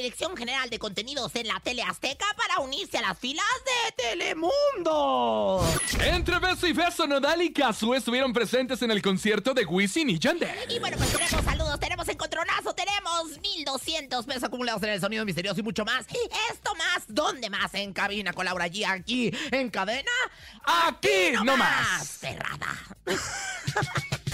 Dirección General de Contenidos en la Tele Azteca para unirse a las filas de Telemundo. Entre beso y beso, Nodal y Kazu estuvieron presentes en el concierto de Wisin y Yandel. Y bueno, pues tenemos saludos, tenemos encontronazo, tenemos 1200 pesos acumulados en el sonido misterioso y mucho más. Esto más, ¿dónde más? En cabina con Laura G, aquí en cadena. Aquí no nomás. Cerrada.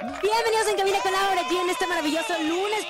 Bienvenidos en Cabina con Laura G en este maravilloso lunes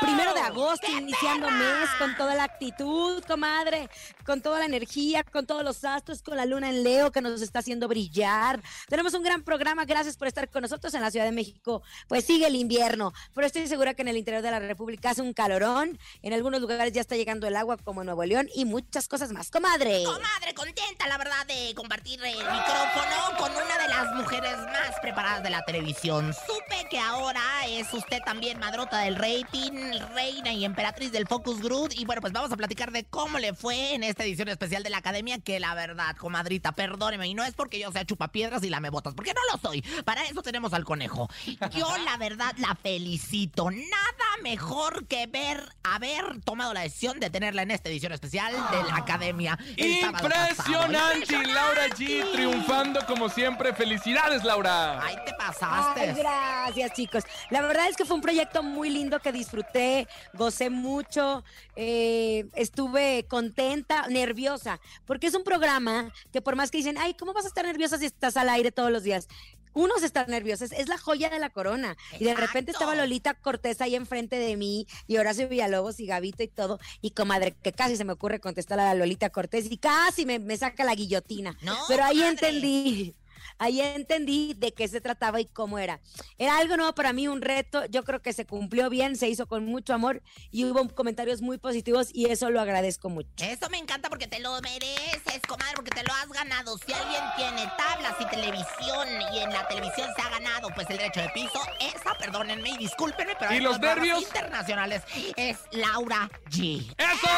primero de agosto, iniciando mes con toda la actitud, comadre, con toda la energía, con todos los astros, con la luna en Leo que nos está haciendo brillar. Tenemos un gran programa, gracias por estar con nosotros en la Ciudad de México. Pues sigue el invierno, pero estoy segura que en el interior de la República hace un calorón. En algunos lugares ya está llegando el agua, como en Nuevo León, y muchas cosas más, comadre. Comadre, contenta, la verdad, de compartir el micrófono con una de las mujeres más preparadas de la televisión. Supe que ahora es usted también madrota del rating, reina y emperatriz del Focus Group. Y bueno, pues vamos a platicar de cómo le fue en esta edición especial de la Academia. Que la verdad, comadrita, perdóneme. Y no es porque yo sea chupapiedras y lamebotas, porque no lo soy. Para eso tenemos al conejo. Yo, la verdad, la felicito. Nada mejor que ver, haber tomado la decisión de tenerla en esta edición especial de la Academia. Impresionante, Laura G triunfando como siempre. Felicidades, Laura. Ay, te pasaste. Ay, gracias, chicos. La verdad es que fue un proyecto muy lindo que disfruté, gocé mucho, eh, estuve contenta, nerviosa, porque es un programa que por más que dicen, ay, ¿cómo vas a estar nerviosa si estás al aire todos los días? Uno se está nervioso, es, es la joya de la corona. Y de repente estaba Lolita Cortés ahí enfrente de mí, y Horacio Villalobos y Gavito y todo. Y comadre, que casi se me ocurre contestar a la Lolita Cortés y casi me, me saca la guillotina. No, Pero ahí entendí. Ahí entendí de qué se trataba y cómo era. Era algo nuevo para mí, un reto. Yo creo que se cumplió bien, se hizo con mucho amor y hubo comentarios muy positivos y eso lo agradezco mucho. Eso me encanta porque te lo mereces, comadre, porque te lo has ganado. Si alguien tiene tablas y televisión y en la televisión se ha ganado pues el derecho de piso, esa, perdónenme y discúlpenme, pero ¿Y los nervios? internacionales es Laura G. ¡Eso!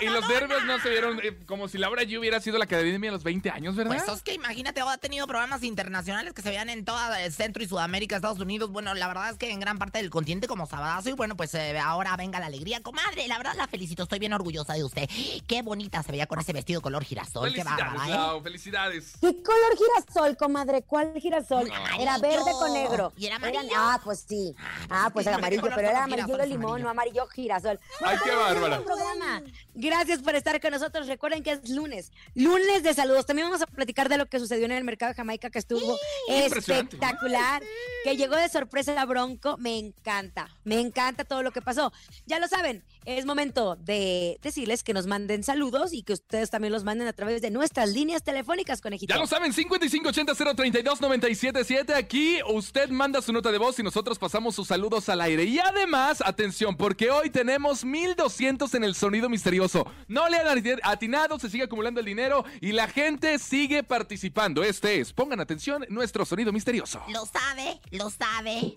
Y los nervios no se vieron eh, como si Laura G hubiera sido la academia a los 20 años, ¿verdad? Pues es que imagínate, ha tenido programas internacionales que se vean en toda el Centro y Sudamérica, Estados Unidos. Bueno, la verdad es que en gran parte del continente como Sabadazo. Y bueno, pues eh, ahora venga la alegría. Comadre, la verdad la felicito, estoy bien orgullosa de usted. Qué bonita se veía con ese vestido color girasol. Qué bárbara, ¿eh? Lau, felicidades. ¿Qué color girasol, comadre? ¿Cuál girasol? Amarillo. Era verde con negro. ¿Y era Eran- amarillo? ah, pues sí. pues Ah, es pues que era ¿de qué amarillo, pero era amarillo limón, amarillos? no amarillo girasol. Ay, qué tenemos un bárbara. programa. Gracias por estar con nosotros. Recuerden que es lunes. Lunes de saludos. También vamos a platicar de lo que sucedió en el mercado de Jamaica, que estuvo espectacular. Que llegó de sorpresa a Bronco. Me encanta. Me encanta todo lo que pasó. Ya lo saben, es momento de decirles que nos manden saludos y que ustedes también los manden a través de nuestras líneas telefónicas, conejito. Ya lo saben, 5580-032-977. Aquí usted manda su nota de voz y nosotros pasamos sus saludos al aire. Y además, atención, porque hoy tenemos 1200 en el sonido misterioso. No le han atinado, se sigue acumulando el dinero y la gente sigue participando. Este es, pongan atención, nuestro sonido misterioso. Lo sabe, lo sabe.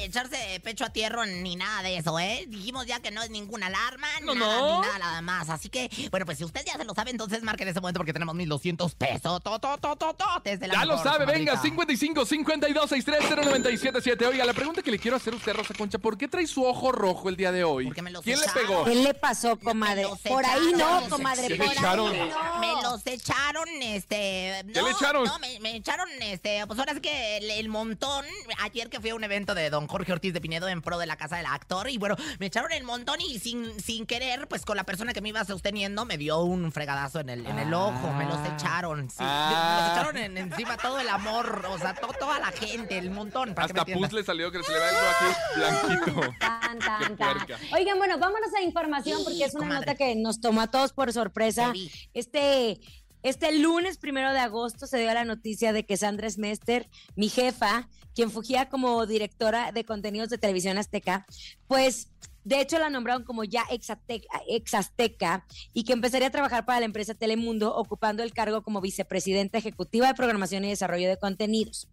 De echarse pecho a tierra ni nada de eso, ¿eh? Dijimos ya que no es ninguna alarma, No, nada, no. ni nada, nada más. Así que, bueno, pues si usted ya se lo sabe, entonces marque en ese momento porque tenemos 1200 pesos. To, to, to, to, to, desde la Ya lo mejor, sabe, venga, comadrita. 55 52 63 0977. Oiga, la pregunta que le quiero hacer a usted, Rosa Concha, ¿por qué trae su ojo rojo el día de hoy? Porque me los ¿Quién le pegó? ¿Qué le pasó, comadre? Por ahí no, comadre, ¿Qué por le echaron? ahí no. Me los echaron, este. ¿Qué no, le echaron? No, me, me echaron, este. Pues ahora sí que el, el montón. Ayer que fui a un evento de don Jorge Ortiz de Pinedo en pro de la casa del actor. Y bueno, me echaron el montón y sin, sin querer, pues con la persona que me iba sosteniendo, me dio un fregadazo en el, en el ojo. Me los echaron. Sí. Ah. Me los echaron en- encima todo el amor. O sea, to- toda la gente, el montón. Para que me Hasta pus le salió que se le ve algo aquí blanquito. Tan, tan, tan. Oigan, bueno, vámonos a información Sí, porque es una comadre. nota que nos tomó a todos por sorpresa. Vi. Este, este lunes primero de agosto se dio la noticia de que Sandra Smester, mi jefa, quien fugía como directora de contenidos de televisión azteca, pues de hecho la nombraron como ya ex, Azte- ex azteca y que empezaría a trabajar para la empresa Telemundo ocupando el cargo como vicepresidenta ejecutiva de programación y desarrollo de contenidos.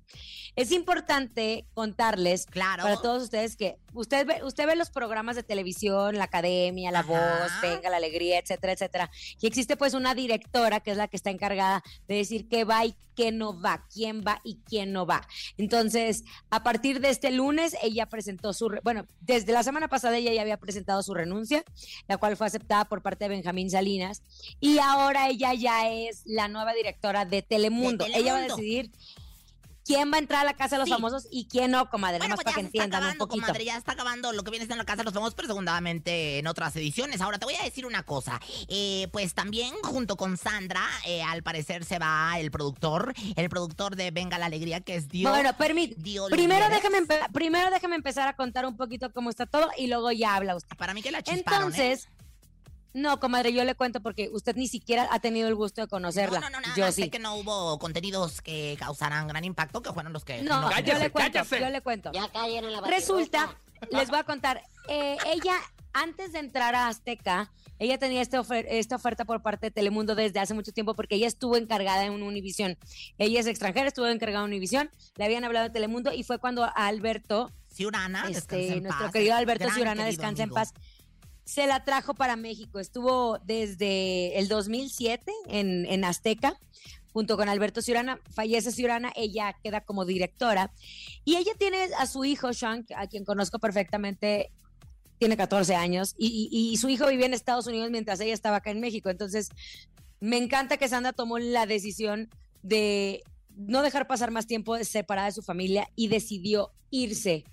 Es importante contarles Claro. para todos ustedes que usted ve, usted ve los programas de televisión, la academia, la Ajá. voz, venga, la alegría, etcétera, etcétera. Y existe pues una directora que es la que está encargada de decir qué va y qué no va, quién va y quién no va. Entonces, a partir de este lunes, ella presentó su, bueno, desde la semana pasada ella ya había presentado su renuncia, la cual fue aceptada por parte de Benjamín Salinas, y ahora ella ya es la nueva directora de Telemundo. Ella va a Telemundo. decidir quién va a entrar a la casa de los Sí. famosos y quién no, comadre, Bueno, pues para que entiendan un acabando, poquito. comadre, ya está acabando lo que viene siendo la casa de los famosos, pero segundamente en otras ediciones. Ahora te voy a decir una cosa. Eh, pues también junto con Sandra, eh, al parecer se va el productor, el productor de Venga la Alegría, que es Dios. Bueno, permítame. Primero déjame, primero déjame empezar a contar un poquito cómo está todo y luego ya habla usted. Para mí que la chisparon, ¿eh? No, comadre, yo le cuento porque usted ni siquiera ha tenido el gusto de conocerla. No, no, no, nada yo sí. sé que no hubo contenidos que causaran gran impacto, que fueron los que... No, yo Cállese, le cuento, cállese. yo le cuento. Ya cayeron la Resulta, les voy a contar, eh, ella antes de entrar a Azteca, ella tenía esta, ofer- esta oferta por parte de Telemundo desde hace mucho tiempo porque ella estuvo encargada en Univisión. Ella es extranjera, estuvo encargada en Univisión, le habían hablado de Telemundo y fue cuando a Alberto, Ciurana, este, en nuestro paz, querido Alberto Ciurana, querido descansa en amigo. paz, se la trajo para México. Estuvo desde el 2007 en, en Azteca junto con Alberto Ciurana, fallece Ciurana, ella queda como directora y ella tiene a su hijo Sean, a quien conozco perfectamente, tiene 14 años y, y- y su hijo vivía en Estados Unidos mientras ella estaba acá en México. Entonces, me encanta que Sandra tomó la decisión de no dejar pasar más tiempo separada de su familia y decidió irse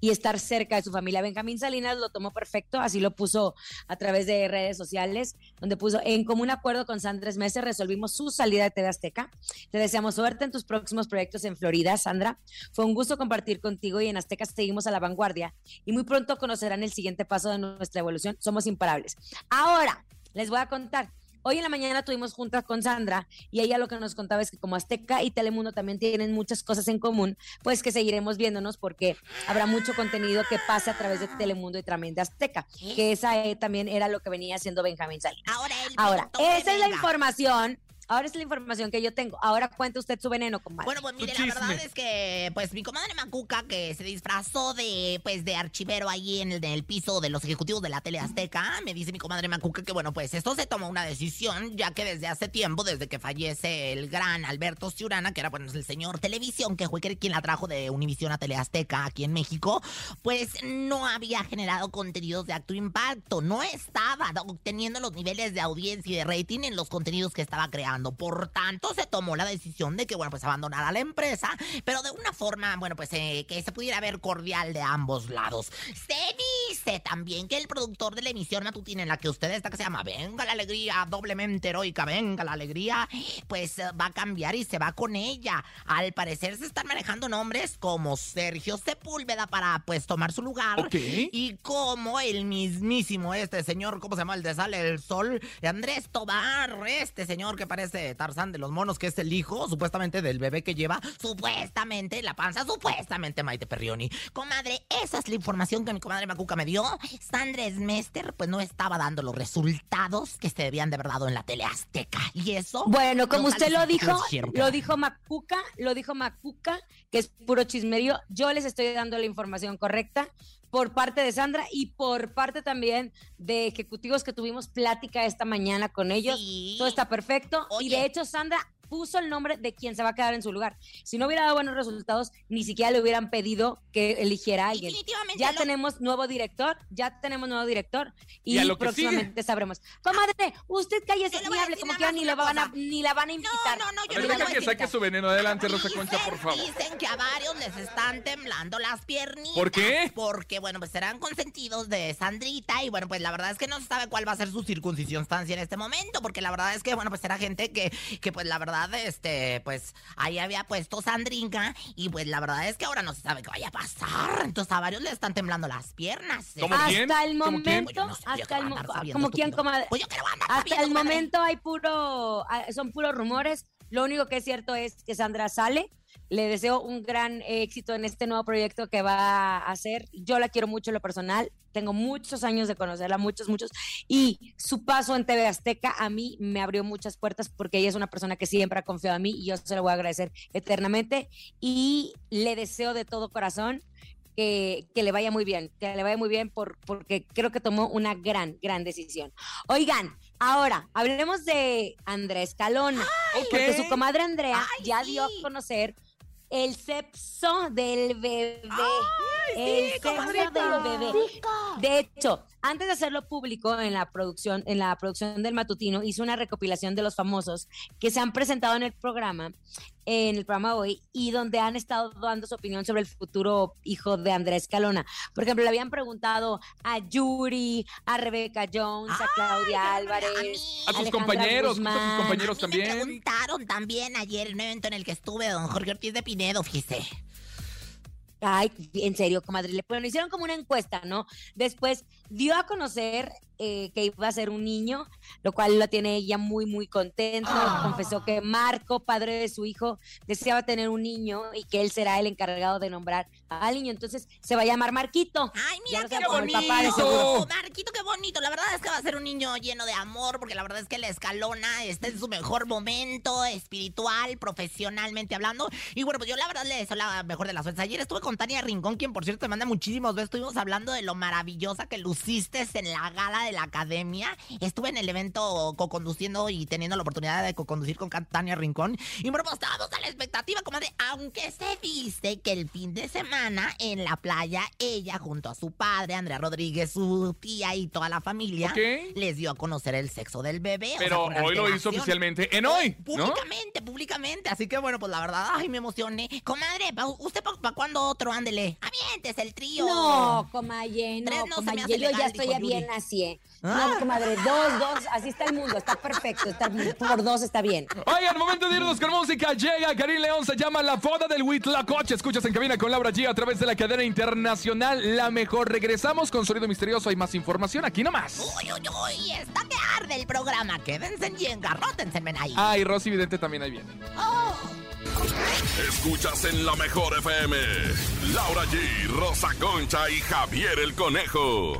y estar cerca de su familia. Benjamín Salinas lo tomó perfecto, así lo puso a través de redes sociales, donde puso en común acuerdo con Sandra Meses resolvimos su salida de TV Azteca. Te deseamos suerte en tus próximos proyectos en Florida, Sandra. Fue un gusto compartir contigo y en Azteca seguimos a la vanguardia y muy pronto conocerán el siguiente paso de nuestra evolución. Somos imparables. Ahora, les voy a contar. Hoy en la mañana tuvimos juntas con Sandra y ella lo que nos contaba es que como Azteca y Telemundo también tienen muchas cosas en común, pues que seguiremos viéndonos porque habrá mucho contenido que pase a través de Telemundo y también de Azteca, que esa eh, también era lo que venía haciendo Benjamín Salinas. Ahora, Ahora, esa es la información. Ahora es la información que yo tengo. Ahora cuente usted su veneno, comadre. Bueno, pues mire, la verdad es que, pues, mi comadre Macuca, que se disfrazó de, pues, de archivero ahí en el, en el piso de los ejecutivos de la tele azteca, me dice mi comadre Macuca que, bueno, pues, esto se tomó una decisión, ya que desde hace tiempo, desde que fallece el gran Alberto Ciurana, que era, bueno, el señor televisión, que fue quien la trajo de Univisión a Tele Azteca aquí en México, pues, no había generado contenidos de acto impacto, no estaba obteniendo los niveles de audiencia y de rating en los contenidos que estaba creando. Por tanto, se tomó la decisión de que, bueno, pues abandonara la empresa, pero de una forma, bueno, pues eh, que se pudiera ver cordial de ambos lados. Se dice también que el productor de la emisión matutina en la que usted está, que se llama Venga la Alegría, doblemente heroica, Venga la Alegría, pues eh, va a cambiar y se va con ella. Al parecer se están manejando nombres como Sergio Sepúlveda para pues tomar su lugar. Y como el mismísimo este señor, ¿cómo se llama? El de Sale el Sol, Andrés Tobar, este señor que parece Tarzán de los monos, que es el hijo, supuestamente, del bebé que lleva, supuestamente, la panza, supuestamente, Maite Perrioni. Comadre, esa es la información que mi comadre Macuca me dio. Sandra Smester, pues no estaba dando los resultados que se debían de haber dado en la tele azteca. Y eso. Bueno, como usted lo dijo, lo dijo Macuca, lo dijo Macuca, que es puro chismerío. Yo les estoy dando la información correcta por parte de Sandra y por parte también de ejecutivos que tuvimos plática esta mañana con ellos. Sí. Todo está perfecto. Y de hecho, Sandra puso el nombre de quien se va a quedar en su lugar. Si no hubiera dado buenos resultados, ni siquiera le hubieran pedido que eligiera a alguien. Definitivamente Ya lo- tenemos nuevo director, ya tenemos nuevo director y, Y próximamente sabremos. Comadre, usted cállese, a hable como quiera, ni la van a, ni la van a invitar. No, no, no, A yo ver, le voy que saque su veneno. Adelante, Rosa Dicen- Concha, por favor. Dicen que a varios les están temblando las piernitas. ¿Por qué? Porque, bueno, pues serán consentidos de Sandrita y, bueno, pues la verdad es que no se sabe cuál va a ser su circuncisión-stancia en este momento, porque la verdad es que, bueno, pues era gente que, que pues la verdad, este, pues ahí había puesto Sandringa y pues la verdad es que ahora no se sabe qué vaya a pasar. Entonces a varios le están temblando las piernas. ¿eh? ¿Cómo hasta quién? el ¿Cómo quién? Pues momento, no hasta el a mo- sabiendo, como quién, comadre. Pues yo andar Hasta sabiendo, el comadre. momento hay puro, ah, son puros rumores. Lo único que es cierto es que Sandra sale. Le deseo un gran éxito en este nuevo proyecto que va a hacer. Yo la quiero mucho en lo personal. Tengo muchos años de conocerla, muchos, muchos. Y su paso en TV Azteca a mí me abrió muchas puertas porque ella es una persona que siempre ha confiado en mí y yo se lo voy a agradecer eternamente. Y le deseo de todo corazón que, que le vaya muy bien, que le vaya muy bien por, porque creo que tomó una gran, gran decisión. Oigan, ahora hablemos de Andrés Calona, porque su comadre Andrea Ay, ya sí. dio a conocer el sexo del bebé. El sexo del bebé. De hecho, antes de hacerlo público en la producción, en la producción del matutino, hizo una recopilación de los famosos que se han presentado en el programa, en el programa hoy, y donde han estado dando su opinión sobre el futuro hijo de Andrés Calona. Por ejemplo, le habían preguntado a Yuri, a Rebeca Jones, a Claudia Ay, Álvarez, a mí. A sus Alejandra compañeros, a sus Guzmán. compañeros A mí Me también. preguntaron también ayer en un evento en el que estuve, don Jorge Ortiz de Pinedo, fíjese. Ay, en serio, comadre. Le hicieron como una encuesta, ¿no? Después dio a conocer eh, que iba a ser un niño, lo cual lo tiene ella muy, muy contento. Confesó que Marco, padre de su hijo, deseaba tener un niño y que él será el encargado de nombrar al niño. Entonces se va a llamar Marquito. Ay, mira qué bonito. papá. Marquito, qué bonito. La verdad es que va a ser un niño lleno de amor, porque la verdad es que la escalona está en su mejor momento, espiritual, profesionalmente hablando. Y bueno, pues yo la verdad le deseo la mejor de las suertes. Ayer estuve con Tania Rincón, quien por cierto te manda muchísimos besos. Estuvimos hablando de lo maravillosa que luciste en la gala de la academia. Estuve en el evento co-conduciendo y teniendo la oportunidad de co-conducir con Tania Rincón. Y bueno, pues estábamos a la expectativa, comadre. Aunque se dice que el fin de semana en la playa, ella junto a su padre, Andrea Rodríguez, su tía y toda la familia, Ok. les dio a conocer el sexo del bebé. o sea, Pero hoy lo hizo oficialmente en hoy, ¿no? Públicamente, públicamente. Así que bueno, pues la verdad, ay, me emocioné. Comadre, pa- ¿usted para cuándo otro? Ándele. Avientes el trío. No, comadre, Tres no, no se me comadre, hace yo ya estoy bien así. Ah. No, comadre, dos, dos, así está el mundo, está perfecto, está por dos está bien. Oigan, momento de irnos con música. Llega Karim León, se llama La Foda del Huitlacoche. Escuchas en cabina con Laura G a través de la cadena internacional La Mejor. Regresamos con Sonido Misterioso. Hay más información aquí nomás. Uy, uy, uy, está que arde el programa. Quédense y engarrótense, ahí. Ah, y Rosy Vidente también ahí viene. Oh. Escuchas en la mejor FM. Laura G, Rosa Concha y Javier el Conejo.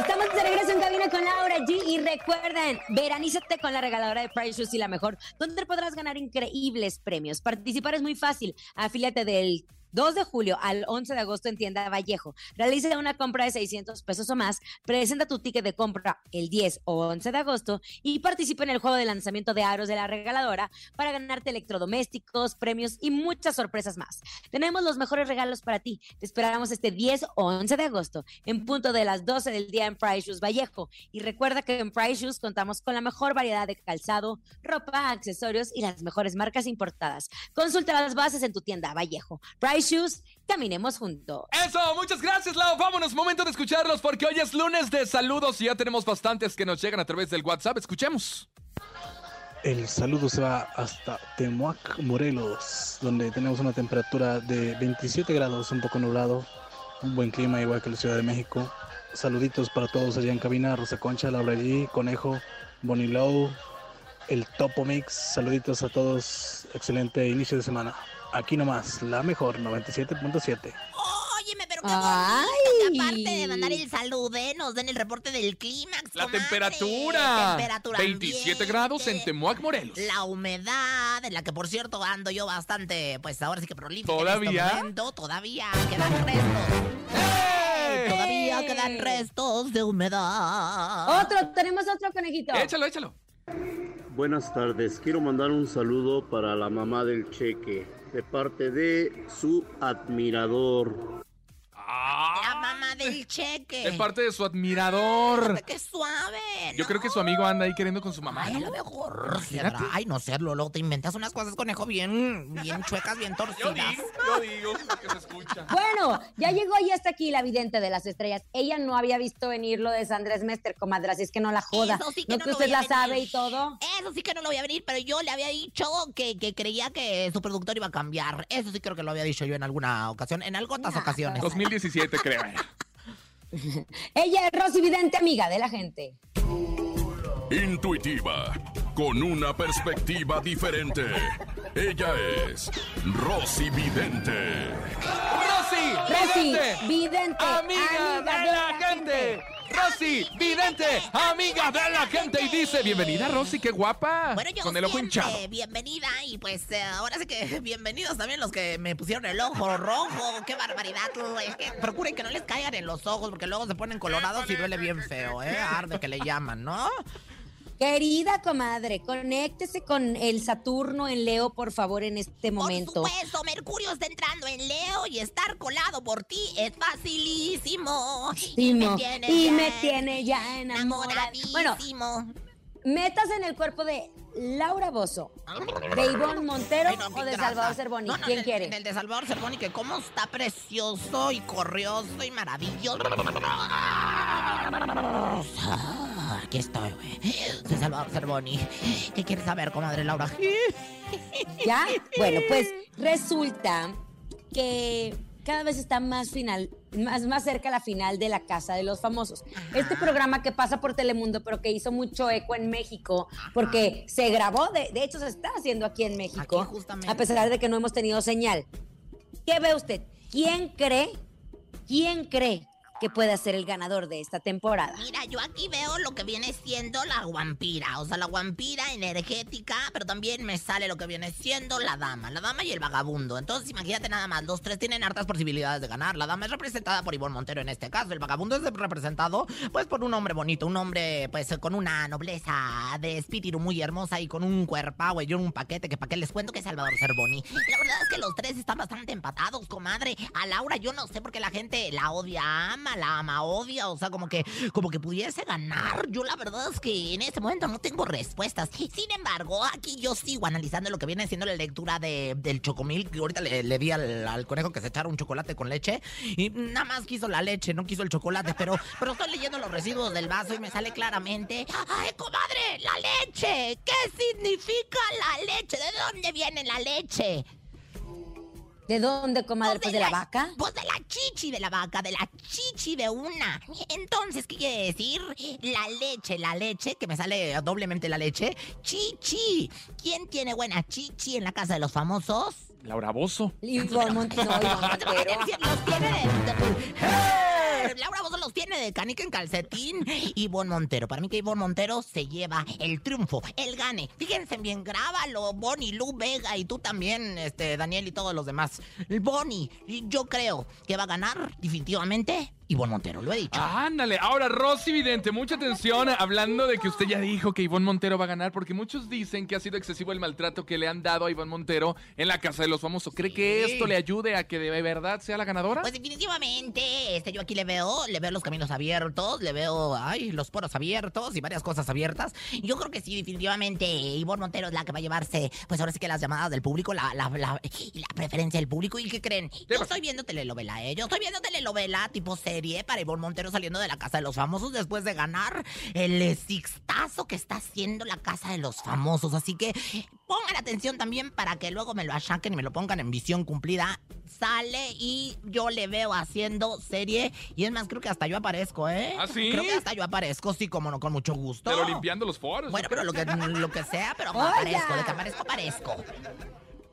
Estamos de regreso en cabina con Laura G y recuerden, veranízate con la regaladora de Price Shoes y la mejor, donde podrás ganar increíbles premios. Participar es muy fácil. Afíliate del 2 de julio al 11 de agosto en tienda Vallejo. Realiza una compra de 600 pesos o más, presenta tu ticket de compra el 10 o 11 de agosto y participa en el juego de lanzamiento de aros de la regaladora para ganarte electrodomésticos, premios y muchas sorpresas más. Tenemos los mejores regalos para ti. Te esperamos este 10 o 11 de agosto en punto de las 12 del día en Price Shoes Vallejo. Y recuerda que en Price Shoes contamos con la mejor variedad de calzado, ropa, accesorios y las mejores marcas importadas. Consulta las bases en tu tienda Vallejo. Price Shoes, caminemos juntos. Eso, muchas gracias, Lau. Vámonos, momento de escucharlos porque hoy es lunes de saludos y ya tenemos bastantes que nos llegan a través del WhatsApp. Escuchemos. El saludo se va hasta Temuac, Morelos, donde tenemos una temperatura de 27 grados, un poco nublado, un buen clima igual que la Ciudad de México. Saluditos para todos allá en cabina, Rosa Concha, Laura G, Conejo, Bonnie Low, el Topo Mix. Saluditos a todos, excelente inicio de semana. Aquí nomás, la mejor, 97.7. Óyeme, pero qué Ay. bonito que aparte de mandar el saludo, eh, nos den el reporte del clímax, La comadre. temperatura. Temperatura 27 ambiente, grados en Temuac, Morelos. La humedad, en la que por cierto ando yo bastante, pues ahora sí que prolífico. ¿Todavía? En este momento, todavía quedan restos. Todavía quedan restos de humedad. Otro, tenemos otro conejito. Échalo, échalo. Buenas tardes, quiero mandar un saludo para la mamá del cheque, de parte de su admirador. La mamá del cheque. de parte de su admirador. ¡Qué suave! Yo creo que su amigo anda ahí queriendo con su mamá. Ay, a ¿no? lo mejor. Ay, no serlo. Luego te inventas unas cosas, conejo, bien, bien chuecas, bien Yo torcidas. digo, yo digo que se escucha. Bueno, ya llegó y hasta aquí la vidente de las estrellas. Ella no había visto venir lo de Sandra Mester, comadre, así es que no la joda. Eso sí que no no que lo usted voy a la sabe y todo. Eso sí que no lo voy a venir, pero yo le había dicho que, que creía que su productor iba a cambiar. Eso sí creo que lo había dicho yo en alguna ocasión, en algunas ocasiones. 2017, creo. Ella es Rosy Vidente, amiga de la gente. Intuitiva, con una perspectiva diferente. Ella es Rosy Vidente. Rosy, Rosy, vidente, vidente, amiga, de la gente. Rosy, vidente, amiga de la gente. Y dice, bienvenida Rosy, qué guapa. Bueno, yo Con el ojo hinchado. bienvenida y pues eh, ahora sí que bienvenidos también los que me pusieron el ojo rojo. ¡Qué barbaridad! Es que procuren que no les caigan en los ojos porque luego se ponen colorados y duele bien feo, ¿eh? Arde que le llaman, ¿no? Querida comadre, conéctese con el Saturno en Leo, por favor, en este momento. Por supuesto, Mercurio está entrando en Leo y estar colado por ti es facilísimo. Y me, y me ya tiene ya enamorada. Bueno, enamoradísimo. metas en el cuerpo de Laura Bozo, de Ivonne Montero Ay, no, o de grasa. Salvador Cervoni. No, no, ¿Quién el- quiere? El de Salvador Cervoni, que cómo está precioso y corrioso y maravilloso. Aquí estoy, güey. Soy Salvador Cervoni. ¿Qué quieres saber, comadre Laura? ¿Ya? Bueno, pues resulta que cada vez está más final, más, más cerca la final de la Casa de los Famosos. Este programa que pasa por Telemundo, pero que hizo mucho eco en México, porque se grabó, de, de hecho se está haciendo aquí en México, Aquí, justamente. a pesar de que no hemos tenido señal. ¿Qué ve usted? ¿Quién cree? ¿Quién cree que pueda ser el ganador de esta temporada? Mira, yo aquí veo lo que viene siendo la vampira. O sea, la vampira energética, pero también me sale lo que viene siendo la dama. La dama y el vagabundo. Entonces, imagínate nada más, los tres tienen hartas posibilidades de ganar. La dama es representada por Ivonne Montero en este caso. El vagabundo es representado, pues, por un hombre bonito. Un hombre, pues, con una nobleza de espíritu muy hermosa y con un cuerpo, y un paquete que para qué les cuento que es Salvador Cervoni. La verdad es que los tres están bastante empatados, comadre. A Laura yo no sé por qué la gente la odia, ama, la ama, odia. O sea, como que, como que pudiese ganar. Yo la verdad es que en este momento no tengo respuestas. Sin embargo, aquí yo sigo analizando lo que viene siendo la lectura de, del chocomil. Que ahorita le, le di al, conejo que se echara un chocolate con leche. Y nada más quiso la leche, no quiso el chocolate. Pero, pero estoy leyendo los residuos del vaso y me sale claramente. ¡Ay, comadre! ¡La leche! ¿Qué significa la leche? ¿De dónde viene la leche? ¿De dónde, comadre? Pues de la vaca. Pues de la chichi de la vaca, de la chichi de una. Entonces, ¿qué quiere decir? La leche, la leche, que me sale doblemente la leche. Chichi. ¿Quién tiene buena chichi en la casa de los famosos? Laura Bozo. Ivonne Montero. Los tiene de canica en calcetín. Ivonne Montero. Para mí que Ivonne Montero se lleva el triunfo, el gane. Fíjense bien, grábalo, Bonnie, Lu Vega y tú también, este, Daniel y todos los demás. Bonnie, yo creo que va a ganar definitivamente Ivonne Montero, lo he dicho. Ándale, ahora Rosy Vidente, mucha atención hablando de que usted ya dijo que Ivonne Montero va a ganar, porque muchos dicen que ha sido excesivo el maltrato que le han dado a Ivonne Montero en la Casa de los Famosos. ¿Cree que esto le ayude a que de verdad sea la ganadora? Pues definitivamente, este, yo aquí le veo, le veo los caminos abiertos, le veo, ay, los poros abiertos y varias cosas abiertas. Yo creo que sí, definitivamente, Ivonne Montero es la que va a llevarse, pues ahora sí que las llamadas del público, la, la, la, la preferencia del público. ¿Y qué creen? Yo estoy viendo telenovela, ¿eh? Yo estoy viendo telenovela tipo serie para Ivonne Montero saliendo de la Casa de los Famosos después de ganar el sixtazo que está haciendo la Casa de los Famosos. Así que pongan atención también para que luego me lo achaquen y me lo pongan en visión cumplida. Sale y yo le veo haciendo serie. Y es más, creo que hasta yo aparezco, ¿eh? ¿Ah, sí? Creo que hasta yo aparezco, sí, como no, con mucho gusto. Pero limpiando los foros. Bueno, pero lo que, lo que sea, pero aparezco, de que aparezco, aparezco.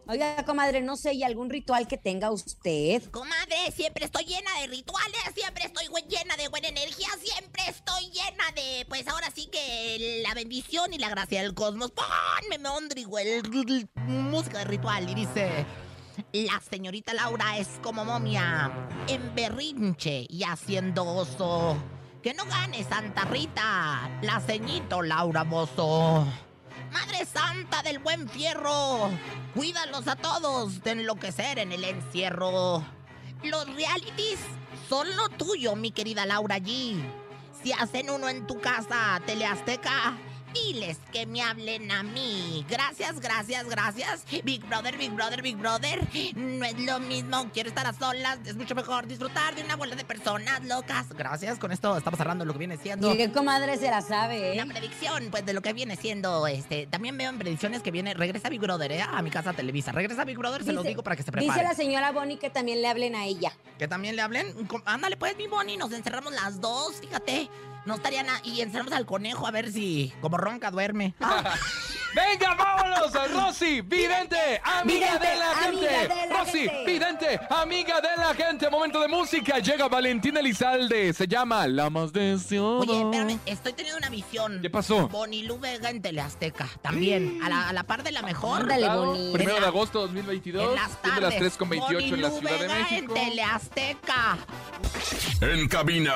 Oiga, comadre, no sé, ¿y algún ritual que tenga usted? Comadre, siempre estoy llena de rituales, siempre estoy llena de buena energía, siempre estoy llena de, pues ahora sí que la bendición y la gracia del cosmos. Ponme Mondrigo, el, el- música de ritual y dice... La señorita Laura es como momia, en berrinche y haciendo oso. Que no gane Santa Rita, la ceñito Laura Bozo. Madre Santa del Buen Fierro, cuídalos a todos de enloquecer en el encierro. Los realities son lo tuyo, mi querida Laura G. Si hacen uno en tu casa, Teleazteca, diles que me hablen a mí. Gracias, gracias, gracias. Big Brother, Big Brother, Big Brother. No es lo mismo, quiero estar a solas. Es mucho mejor disfrutar de una bola de personas locas. Gracias, con esto estamos cerrando lo que viene siendo. ¿Y qué comadre se la sabe, La eh? predicción, pues, de lo que viene siendo, este, también veo en predicciones que viene, regresa Big Brother, ¿eh? A mi casa Televisa. Regresa Big Brother, se los Dice- digo para que se Dice preparen. la señora Bonnie que también le hablen a ella. Que también le hablen. Ándale, pues, mi Bonnie, nos encerramos las dos, fíjate. No estaría nada. Y encerramos al conejo a ver si, como ronca, duerme. Ah, Venga, vámonos, Rosy Vidente, amiga Vidente, de la gente. de la Rosy gente. Vidente, amiga de la gente. Momento de música. Llega Valentina Elizalde. Se llama La más deseada. Oye, espérame, estoy teniendo una visión. ¿Qué pasó? Bonnie Lu Vega en Teleazteca, también. A la, a la par de la mejor. Ándale, Bonnie. Primero de agosto 2022. En las tardes. las 3.28 en la Ciudad de Vega México. en Teleazteca. En cabina,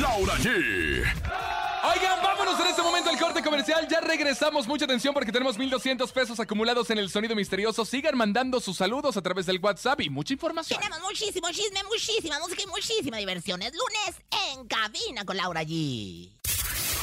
Laura G. Oigan, vámonos en este momento al corte comercial. Ya regresamos. Mucha atención porque tenemos 1,200 pesos acumulados en el sonido misterioso. Sigan mandando sus saludos a través del WhatsApp y mucha información. Tenemos muchísimo chisme, muchísima música y muchísima diversión. Es lunes en cabina con Laura G.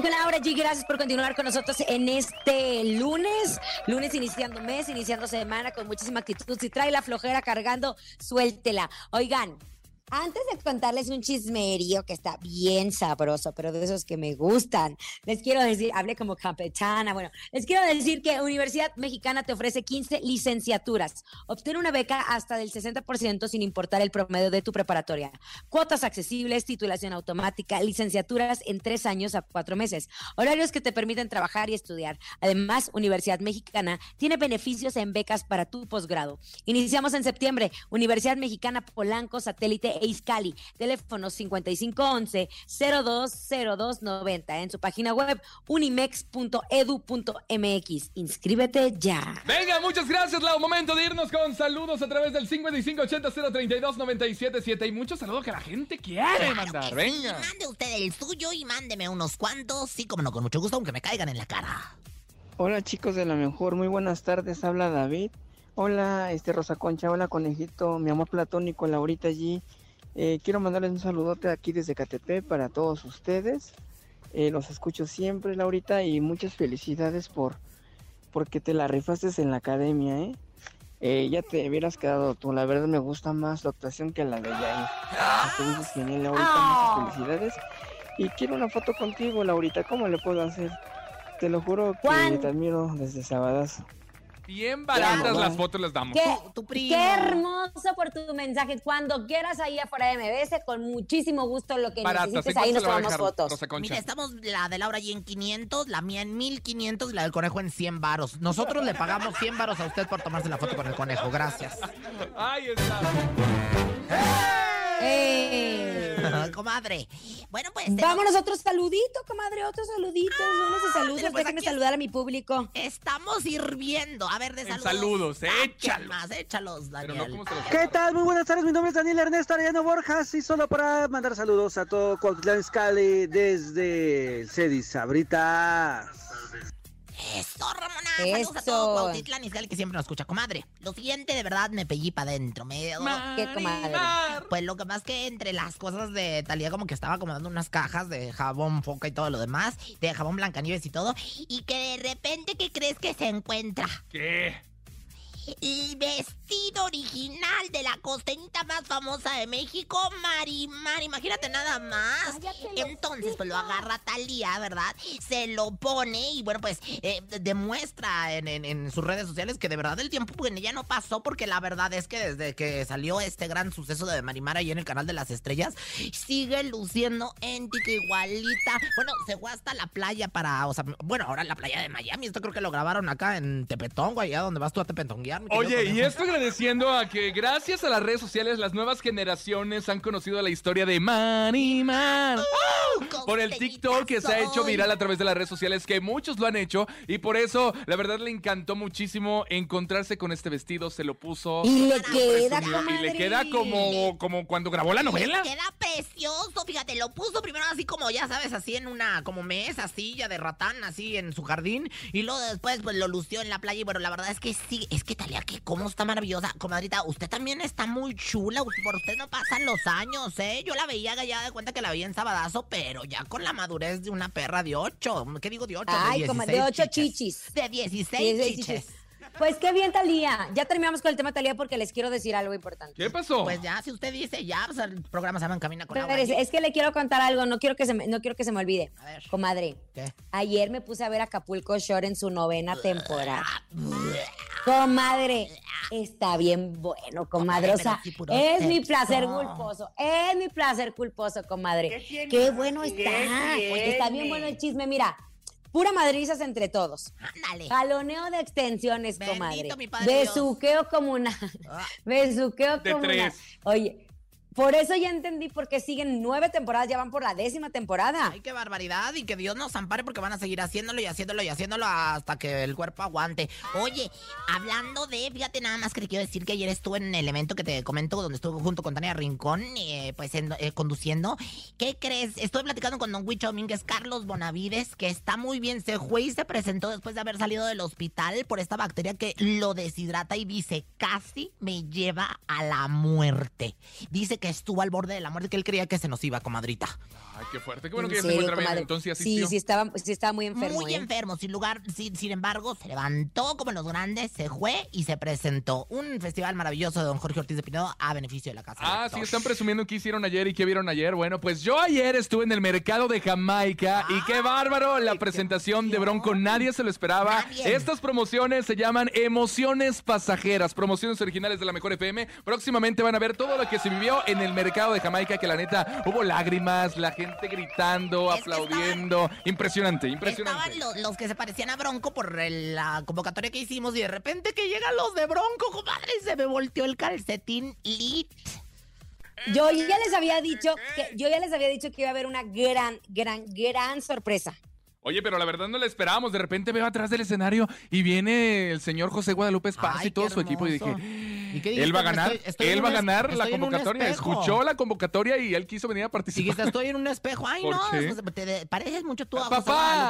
Camina con Laura. Gracias por continuar con nosotros en este lunes. Lunes iniciando mes, iniciando semana con muchísima actitud. Si trae la flojera cargando, suéltela. Oigan. Antes de contarles un chismerío que está bien sabroso, pero de esos que me gustan, les quiero decir, hablé como campechana, bueno, les quiero decir que Universidad Mexicana te ofrece 15 licenciaturas. Obtén una beca hasta del 60% sin importar el promedio de tu preparatoria. Cuotas accesibles, titulación automática, licenciaturas en tres años a cuatro meses. Horarios que te permiten trabajar y estudiar. Además, Universidad Mexicana tiene beneficios en becas para tu posgrado. Iniciamos en septiembre. Universidad Mexicana Polanco, Satélite e Izcali. Teléfono 5511-020290. En su página web unimex.edu.mx. Inscríbete ya. Venga, muchas gracias, Lau. Momento de irnos con saludos a través del 5580-032-977. Y muchos saludos que la gente quiere mandar. que sí. Venga. Mande usted el suyo y mándeme unos cuantos. Sí, como no, con mucho gusto, aunque me caigan en la cara. Hola chicos de la mejor, muy buenas tardes, habla David. Hola, este Rosa Concha, hola conejito, mi amor platónico, Laurita allí. Eh, quiero mandarles un saludote aquí desde KTP para todos ustedes. Eh, los escucho siempre, Laurita, y muchas felicidades por porque te la rifaste en la academia, ¿eh? Eh, ya te hubieras quedado tú, la verdad me gusta más tu actuación que la de Yair. Entonces, genial, Laurita, muchas felicidades. Y quiero una foto contigo, Laurita, ¿cómo le puedo hacer? Te lo juro que Juan. te admiro desde Sabadazo. Bien baratas las fotos las damos. Qué, Tu- primo. qué hermoso por tu mensaje. Cuando quieras ahí afuera de MBS, con muchísimo gusto lo que necesites, ¿En ahí nos tomamos dejar fotos. Mira, estamos la de Laura allí en 500, la mía en 1500 y la del conejo en 100 varos. Nosotros le pagamos 100 varos a usted por tomarse la foto con el conejo. Gracias. Ahí está. ¡Eh! Comadre. Bueno, pues. Vámonos otro saludito, comadre, otro saludito. Unos de saludos. ándale, pues, Déjame aquí- saludar a mi público. Estamos hirviendo. A ver, de En saludos. saludos, Saquen échalos. más, échalos, Daniel. no, ¿cómo se los ¿Qué tal? Muy buenas tardes, mi nombre es Daniel Ernesto Arellano Borjas y solo para mandar saludos a todo Cuautitlán Izcalli desde Cedis Sabritas. Eso, Ramona. Saludos a Eso. todo Cuautitlán Izcalli que siempre nos escucha. Comadre, lo siguiente de verdad me pellí para adentro. Me... ¿Qué, comadre? Pues lo que más que entre las cosas de Talía como que estaba acomodando unas cajas de jabón foca y todo lo demás, de jabón Blancanieves y todo, y que de repente, ¿qué crees que se encuentra? ¿Qué? El vestido original de la costeñita más famosa de México, Marimar. Imagínate nada más. Entonces, pues lo agarra Talía, ¿verdad? Se lo pone y bueno, pues eh, demuestra en, en- en sus redes sociales que de verdad el tiempo en ella no pasó porque la verdad es que desde que salió este gran suceso de Marimar ahí en el canal de las estrellas, sigue luciendo éntica, igualita. Bueno, se fue hasta la playa para, o sea, bueno, ahora la playa de Miami. Esto creo que lo grabaron acá en Tepetongo, allá donde vas tú a Tepetonguear. Oye, y esto agradeciendo a que gracias a las redes sociales las nuevas generaciones han conocido la historia de Marimar. Por el TikTok que se ha hecho viral a través de las redes sociales, que muchos lo han hecho y por eso la verdad le encantó muchísimo encontrarse con este vestido, se lo puso Y le queda, y le queda como, como cuando grabó la novela. Le queda precioso, fíjate, lo puso primero así como, ya sabes, así en una como mesa, silla de ratán, así en su jardín, y luego después pues lo lució en la playa, y bueno, la verdad es que sí, es que Talia, que cómo está maravillosa, comadrita, usted también está muy chula, por usted no pasan los años, ¿eh? Yo la veía ya de cuenta que la veía en Sabadazo, pero ya con la madurez de una perra de ocho, ¿qué digo de ocho? Ay, de como de 16 ocho chichis. De 16 16 chiches. chichis. Pues qué bien, Talía. Ya terminamos con el tema Talía porque les quiero decir algo importante. ¿Qué pasó? Pues ya, si usted dice ya, pues el programa se llama En Camina con Laura Espérese, G. es que le quiero contar algo, no quiero que se me, no quiero que se me olvide. A ver. Comadre, ¿Qué? ayer me puse a ver Acapulco Shore en su novena temporada. Comadre, está bien bueno, comadre. O Pero sea, sí, puro es mi placer culposo. Es mi placer culposo, comadre. Qué, bueno está. Está bien bueno el chisme. Mira, pura madrizas entre todos. Ándale. Jaloneo de extensiones, Bendito comadre. mi padre Dios. Besuqueo comunal. Ah. Besuqueo De comunal. tres. Oye, por eso ya entendí por qué siguen nueve temporadas, ya van por la décima temporada. Ay, qué barbaridad y que Dios nos ampare porque van a seguir haciéndolo y haciéndolo y haciéndolo hasta que el cuerpo aguante. Oye, hablando de, fíjate nada más que te quiero decir que ayer estuve en el evento que te comento donde estuve junto con Tania Rincón, eh, pues eh, conduciendo. ¿Qué crees? Estoy platicando con Don Huicho Domínguez, Carlos Bonavides, que está muy bien. Se fue y se presentó después de haber salido del hospital por esta bacteria que lo deshidrata y dice, casi me lleva a la muerte. Dice que estuvo al borde de la muerte, que él creía que se nos iba, comadrita. Ay, qué fuerte. Qué bueno ¿En que ya se encuentra bien. Entonces sí, asistió. sí estaba, sí estaba muy enfermo. Muy ¿eh? enfermo, sin lugar, sin, sin embargo, se levantó como los grandes, se fue y se presentó. Un festival maravilloso de don Jorge Ortiz de Pinedo a beneficio de la casa. Ah, sí, están presumiendo qué hicieron ayer y qué vieron ayer. Bueno, pues yo ayer estuve en el mercado de Jamaica y qué bárbaro la presentación de Bronco. Nadie se lo esperaba. Nadie. Estas promociones se llaman Emociones Pasajeras, promociones originales de la Mejor FM. Próximamente van a ver todo lo que se vivió en el mercado de Jamaica, que la neta hubo lágrimas, la gente gritando, Es aplaudiendo. Impresionante, impresionante. Estaban los, los que se parecían a Bronco por el- la convocatoria que hicimos y de repente que llegan los de Bronco, comadre, y se me volteó el calcetín lit. Yo ya les había dicho que yo ya les había dicho que iba a haber una gran, gran, gran sorpresa. Oye, pero la verdad no la esperábamos. De repente veo atrás del escenario y viene el señor José Guadalupe Esparza y todo su equipo y dije, ¿Y qué dijiste? él va a ganar, Estoy- estoy él va a ganar la convocatoria. Escuchó la convocatoria y él quiso venir a participar. dijiste, estoy en un espejo. Ay, ¿Por no, pues, te pareces mucho tú a Papá,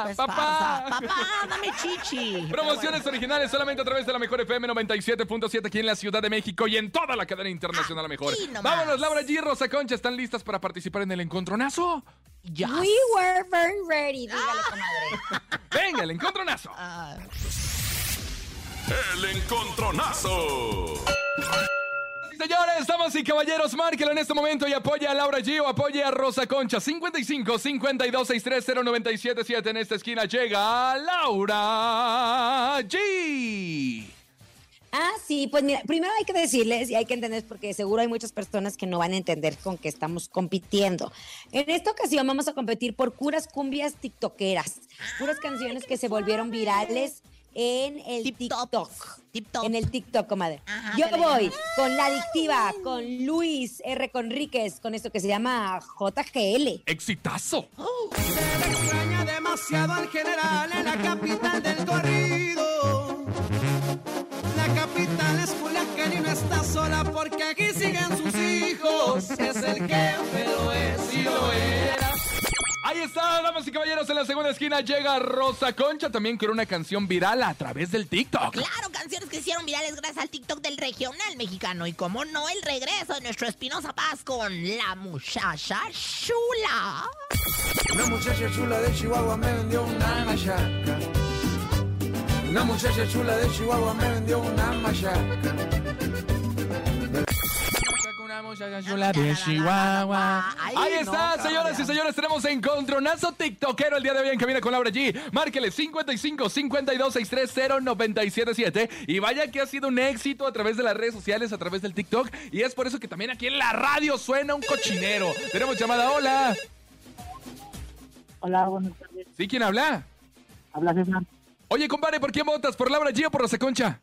José papá. Esparza. Papá, dame chichi. Promociones originales solamente a través de la Mejor FM 97.7 aquí en la Ciudad de México y en toda la cadena internacional a mejor. Vámonos, Laura G, Rosa Concha, ¿están listas para participar en el encontronazo? Ya. We were very ready, dígale, comadre. Venga, el encontronazo. Ah, El encontronazo. Señores, damas y caballeros, márquelo en este momento y apoye a Laura G o apoye a Rosa Concha. 55 52 630 977 En esta esquina llega Laura G. Ah, sí, pues mira, primero hay que decirles y hay que entender porque seguro hay muchas personas que no van a entender con qué estamos compitiendo. En esta ocasión vamos a competir por puras cumbias tiktokeras, puras canciones que se volvieron virales en el TikTok. En el TikTok, comadre. Ajá, Yo le voy con la adictiva, con Luis R. Conríquez, con esto que se llama JGL. ¡Exitazo! Me extraña demasiado al general en la capital del corrido. La capital es Culiacán y no está sola porque aquí siguen sus hijos. Es el jefe, lo es. Ahí está, damas y caballeros, en la segunda esquina llega Rosa Concha también con una canción viral a través del TikTok. Claro, canciones que hicieron virales gracias al TikTok del regional mexicano. Y como no, el regreso de nuestro Espinosa Paz con la muchacha chula. Una muchacha chula de Chihuahua me vendió una machaca. Una muchacha chula de Chihuahua me vendió una machaca. Ahí está, señoras y señores, tenemos encontronazo tiktokero el día de hoy en Cabina con Laura G. Márquele 55 52 630 977 y vaya que ha sido un éxito a través de las redes sociales, a través del TikTok y es por eso que también aquí en la radio suena un cochinero. Tenemos llamada, hola. Hola, buenas tardes. ¿Sí quién habla? Habla César Oye, compadre, ¿por quién votas? ¿Por Laura G o por Rosa Concha?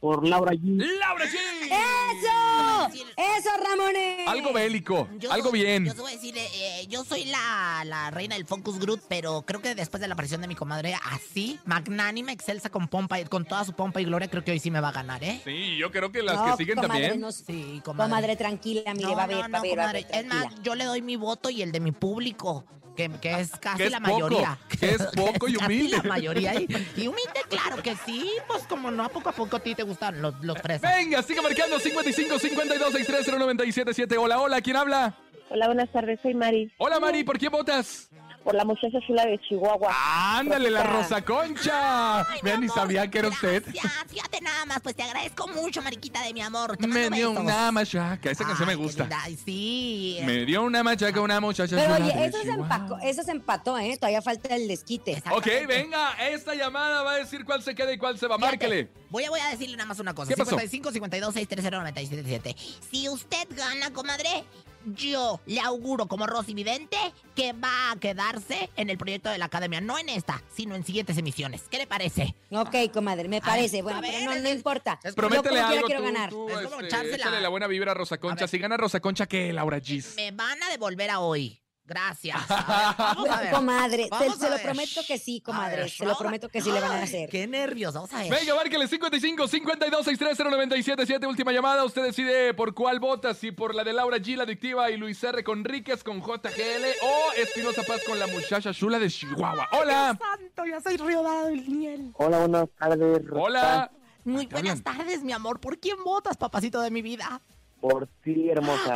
Por Laura G. ¡Laura G! ¡Eso! ¡Eso, Ramones! Algo bélico, Yo- algo bien. Yo te voy a decir, eh, yo soy la, la reina del Focus Group, pero creo que después de la aparición de mi comadre, así, magnánima, excelsa, con pompa, y- con toda su pompa y gloria, creo que hoy sí me va a ganar, ¿eh? Sí, yo creo que las No, que siguen comadre, también. no- Sí, Comadre, tranquila, mire, No, va a ver, no, va a ver, va a comadre. ver, Es más, yo le doy mi voto y el de mi público, que, que es casi Que es la poco, mayoría. que es poco y Casi humilde. la mayoría. Y, y humilde, claro que sí. Pues como no, a poco a poco a ti te gustan los, los fresas. Venga, sigue marcando 55 52 630 977. Hola, hola, ¿quién habla? Hola, buenas tardes. Soy Mari, Hola, Mari, ¿por quién votas? Por la muchacha chula de Chihuahua. Ándale, la. Rosa Concha. Mira, ni sabía que era usted. Gracias, fíjate nada más, pues te agradezco mucho, mariquita de mi amor. Te Me dio besos. una machaca. Esa canción me Ay, gusta. Ay, sí. Me dio una machaca una muchacha. Pero chula oye, de eso se, Chihuahua. empacó, eso se empató, ¿eh? Todavía falta el desquite. Ok, venga, esta llamada va a decir cuál se queda y cuál se va. Fíjate, Márquele. Voy a, voy a decirle nada más una cosa. ¿Qué pasó? 55 52 630 977. Si usted gana, comadre, yo le auguro como Rosy Vidente que va a quedarse en el proyecto de la academia. No en esta, sino en siguientes emisiones. ¿Qué le parece? Ok, comadre, me parece. bueno, pero no, es- no importa. es- Yo Prométele como algo quiero tú, ganar. tú, Es como este, échale la buena vibra a Rosa Concha. Si gana Rosa Concha, ¿qué, Laura Gis? Me van a devolver a hoy. Gracias. A ver, vamos a ver. Comadre, te- Vamos se a lo ver. prometo que sí, comadre. ver, Se lo prometo que sí le van a hacer. Qué nervios, vamos a ver. Venga, márquele 55 52 630 977. Última llamada. Usted decide por cuál vota. Si por la de Laura G, la adictiva, y Luis R. Conríquez con JGL o Espinosa Paz con la muchacha chula de Chihuahua. Hola. santo, ya soy Río Dado del Niel. Hola, buenas tardes. Hola. Muy buenas tardes, mi amor. ¿Por quién votas, papacito de mi vida? Por ti, hermosa.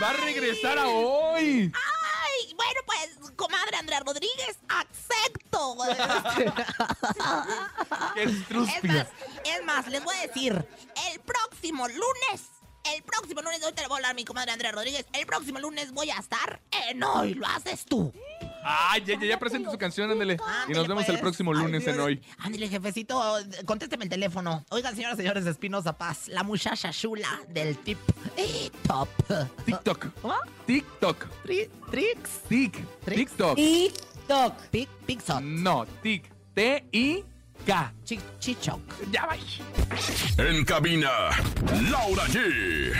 Va a regresar a hoy. Ay, bueno, pues, comadre Andrea Rodríguez, acepto. Qué es más, es más, les voy a decir, el próximo lunes, el próximo lunes, ahorita le voy a hablar a mi comadre Andrea Rodríguez, el próximo lunes voy a estar en Hoy Lo Haces Tú. Ay, ya, ya, ya presente su canción, ándele. Y Ándele, nos vemos el pues. próximo Ay, lunes en hoy. Ándale, jefecito, contésteme el teléfono. Oigan, señoras y señores de Espinosa Paz, la muchacha chula del tip top. TikTok. TikTok. Tri- Trix. Tic. Trix. TikTok. TikTok. Pixot. No, tic. T-I-K. Chi- Chichoc. Ya va. En cabina, Laura G. El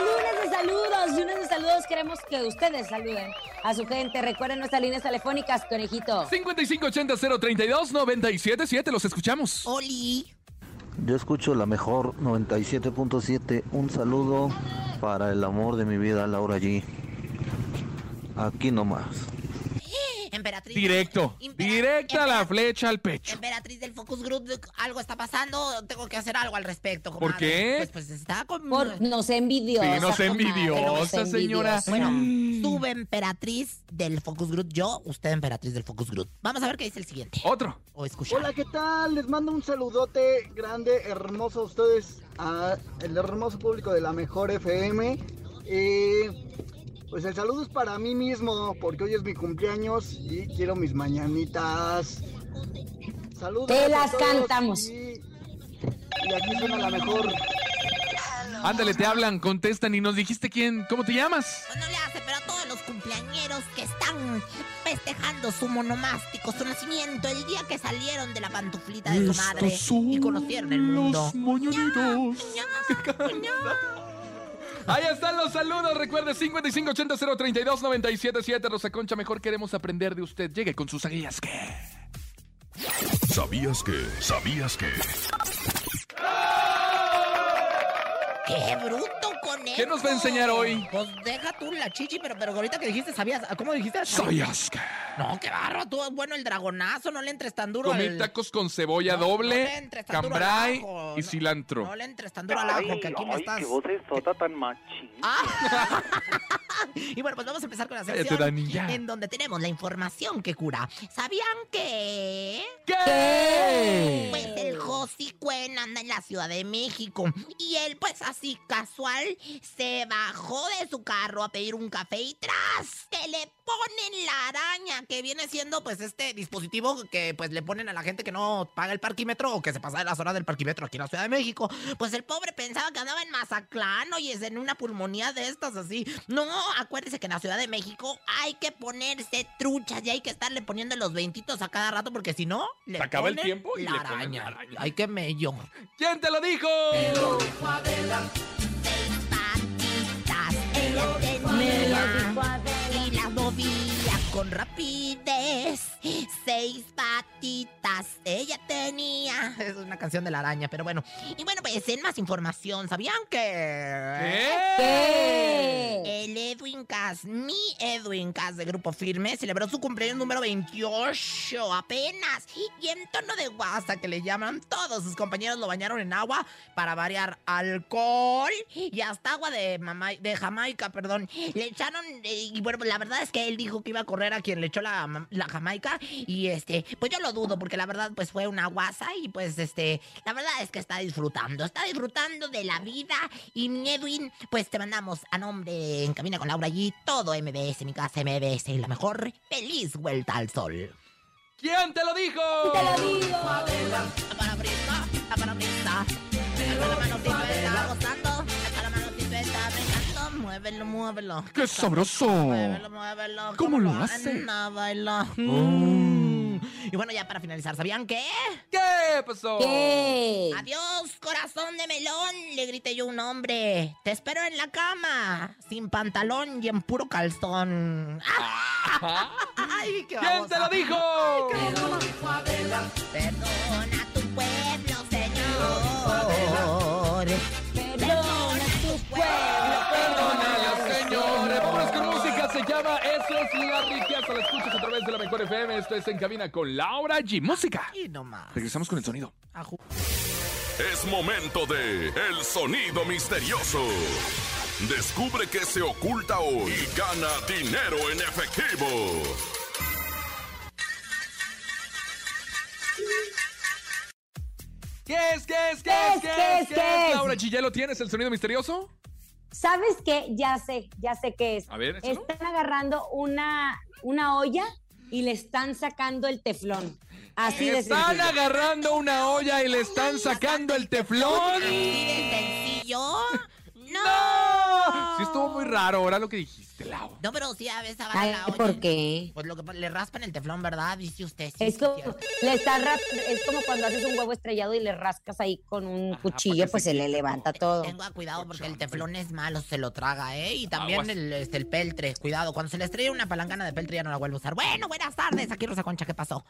lunes de saludos, lunes de saludos. Queremos que ustedes saluden a su gente. Recuerden nuestras líneas telefónicas, conejito. 5580-032-977. Los escuchamos. Oli. Yo escucho la mejor 97.7. Un saludo para el amor de mi vida, Laura G. Aquí nomás. Emperatriz. Directo. Impera- Directa la flecha al pecho. Emperatriz del Focus Group, algo está pasando, tengo que hacer algo al respecto. ¿Por comadre. qué? Pues, pues está con... Por no sé envidiosa. Sí, no sé comadre, envidiosa, señora. Bueno, sube emperatriz del Focus Group, yo, usted emperatriz del Focus Group. Vamos a ver qué dice el siguiente. Otro. O escuchar. Hola, ¿qué tal? Les mando un saludote grande, hermoso a ustedes, a el hermoso público de la mejor FM. Eh, pues el saludo es para mí mismo, porque hoy es mi cumpleaños y quiero mis mañanitas. Saludos. Te a las todos cantamos. Y, y aquí suena la mejor. Ándale, te hablan, contestan y nos dijiste quién, ¿cómo te llamas? Pues no le hace, pero a todos los cumpleañeros que están festejando su monomástico, su nacimiento, el día que salieron de la pantuflita de su madre y conocieron el mundo. Ahí están los saludos. Recuerde 5580-032-977. Rosa Concha, mejor queremos aprender de usted. Llegue con sus aguillas que. ¿Sabías que? ¿Sabías que? ¡Qué bruto ¿Qué nos va a enseñar hoy? Pues deja tú la chichi, pero, pero ahorita que dijiste, ¿sabías? ¿Cómo dijiste? ¿Sabías que? No, qué barro, tú, bueno, el dragonazo, no le entres tan duro Comí al... tacos con cebolla No, no le doble, entres tan duro al cambray ajo, y no- cilantro. No le entres tan duro al ajo, que aquí me estás... sota tan machín. Ah. y bueno, pues vamos a empezar con la sección en donde tenemos la información que cura. ¿Sabían que...? ¿Qué? Pues el Josi Cuen anda en la Ciudad de México y él pues así casual se bajó de su carro a pedir un café y tras que le ponen la araña que viene siendo pues este dispositivo que pues le ponen a la gente que no paga el parquímetro o que se pasa de las horas del parquímetro aquí en la Ciudad de México. Pues el pobre pensaba que andaba en Mazatlán, oye, es en una pulmonía de estas así. No, acuérdese que en la Ciudad de México hay que ponerse truchas y hay que estarle poniendo los veintito a cada rato porque si no, le Se acaba el ponen tiempo y la le ponen araña. la araña. Ay, qué mello. ¿Quién te lo dijo? patitas ella tenía y las movía con rapidez. Seis patitas ella tenía. Es una canción de la araña, pero bueno. Y bueno, pues en más información, ¿sabían que... ¿Qué? El Edwin Cass, mi Edwin Cass de Grupo Firme, celebró su cumpleaños número 28 apenas. Y en tono de guasa que le llaman, todos sus compañeros lo bañaron en agua para variar alcohol y hasta agua de, mamá, de Jamaica, perdón. Le echaron, eh, y bueno, la verdad es que él dijo que iba a correr a quien le echó la, la Jamaica. Y este, pues yo lo dudo, porque la verdad, pues fue una guasa y pues este, la verdad es que está disfrutando, está disfrutando de la vida. Y mi Edwin, pues te mandamos a nombre de En Cabina con Laura allí, todo MBS, mi casa MBS, la mejor feliz vuelta al sol. ¿Quién te lo dijo? Te lo digo. La parabrisa, la parabrisa. Alza la mano, está gozando. Muévelo, muévelo. ¡Qué sabroso! Muévelo, muévelo. ¿Cómo lo hacen hace? a bailar. Mm. Y bueno, ya para finalizar, ¿sabían qué? ¿Qué pasó? ¿Qué? Adiós, corazón de melón, le grité yo a un hombre. Te espero en la cama, sin pantalón y en puro calzón. ¡Ay, qué ¿Quién te lo babosa! dijo? Perdona a tu pueblo, señor. La mejor FM. Esto es En Cabina con Laura G. Música. Y no más. Regresamos con el sonido. Ajú. Es momento de El Sonido Misterioso. Descubre qué se oculta hoy y gana dinero en efectivo. ¿Qué es? ¿Qué es? ¿Qué ¿Qué es? es? ¿Qué ¿Qué es? es? ¿Qué ¿Qué es? es? Laura G. ¿Ya lo tienes el sonido misterioso? ¿Sabes qué? Ya sé, ya sé qué es. A ver, échalo. Están agarrando una, una olla y le están sacando el teflón. Así de Están sencillo. agarrando una olla y le están sacando el teflón. Así de sencillo. No. Sí, estuvo muy raro ahora lo que dijiste, Lau. No, pero sí a veces agarra Ay, la. ¿por qué? Pues lo que le raspan el teflón, ¿verdad? Dice usted. Sí, Es como, le están ras- es como cuando haces un huevo estrellado y le rascas ahí con un Ajá, cuchillo, pues se se le levanta todo. Tenga cuidado porque el teflón es malo, se lo traga, ¿eh? Y también el, este, el peltre, cuidado. Cuando se le estrella una palangana de peltre ya no la vuelvo a usar. Bueno, buenas tardes. Aquí Rosa Concha, ¿qué pasó?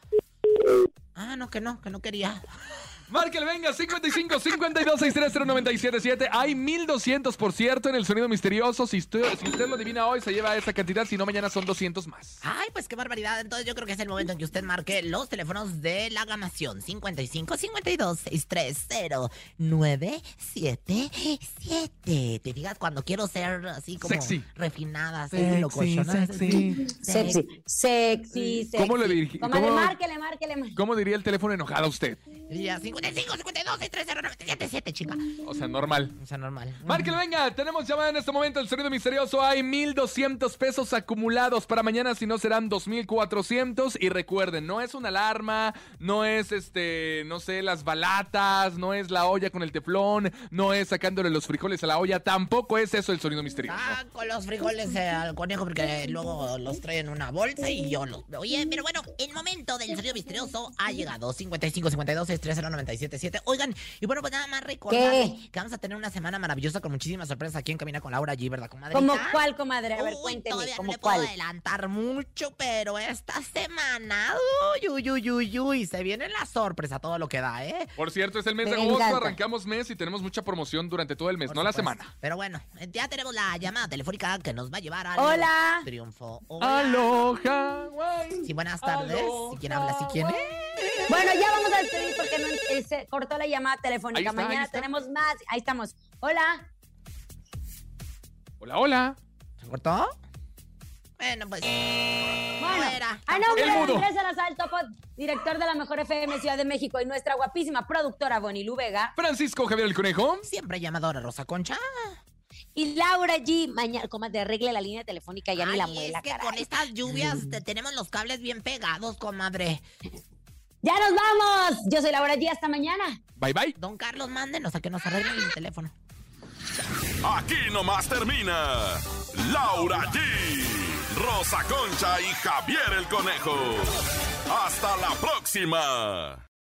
Ah, no, que no, que no quería. Márquele, venga, 55 52 630 977. Hay 1200, por cierto, en el sonido misterioso. Si usted, si usted lo adivina hoy, se lleva esa cantidad. Si no, mañana son 200 más. Ay, pues qué barbaridad. Entonces yo creo que es el momento en que usted marque los teléfonos de la gamación. 55 52 630 977. Te digas cuando quiero ser así como Sexy. refinada, Sexy, locochona, sexy. Sexy, sexy, sexy. ¿Cómo le Comadre, cómo- márquele, márquele, márquele. ¿Cómo diría el teléfono enojado a usted? Y a 55 55 52 630 977, chica. O sea, normal. O sea, normal. Márquelo, venga, tenemos llamada en este momento el sonido misterioso. Hay 1,200 pesos acumulados para mañana, si no serán 2,400. Y recuerden, no es una alarma, no es este, no sé, las balatas, no es la olla con el teflón, no es sacándole los frijoles a la olla, tampoco es eso el sonido misterioso. Ah, con los frijoles eh, al conejo porque luego los trae en una bolsa y yo los... Oye, pero bueno, el momento del sonido misterioso ha llegado. 55 52 630 977. Oigan, y bueno, pues nada más recordarles que vamos a tener una semana maravillosa con muchísimas sorpresas aquí en Camina con Laura G, ¿verdad, comadre? ¿Como cuál, comadre? A ver, Uy, cuénteme, todavía no ¿como le puedo adelantar mucho, pero esta semana, uy, uy, uy, uy, uy, se viene la sorpresa, todo lo que da, ¿eh? Por cierto, es el mes de agosto, encanta. arrancamos mes y tenemos mucha promoción durante todo el mes, no la semana. Pero bueno, ya tenemos la llamada telefónica que nos va a llevar al Hola. triunfo. Hola. Aloha. Sí, buenas tardes. ¿Y quién habla? ¿Sí quién es? Bueno, ya vamos a despedir porque no, se cortó la llamada telefónica. Está, Mañana tenemos más. Ahí estamos. Hola. Hola, hola. ¿Se cortó? Bueno, pues. Bueno, a nombre El de mudo. Andrés Salazar, topo, director de la Mejor FM Ciudad de México y nuestra guapísima productora Bonnie Lu Vega Francisco Javier el Conejo. Siempre llamadora Rosa Concha. y Laura G. Mañana, comadre, arregle la línea telefónica, ya ni la Ay, muela, es que caray. con estas lluvias te- tenemos los cables bien pegados, comadre. ¡Ya nos vamos! Yo soy Laura G. Hasta mañana. Bye, bye. Don Carlos, mándenos a que nos arreglen el teléfono. Aquí nomás termina Laura G, Rosa Concha y Javier el Conejo. Hasta la próxima.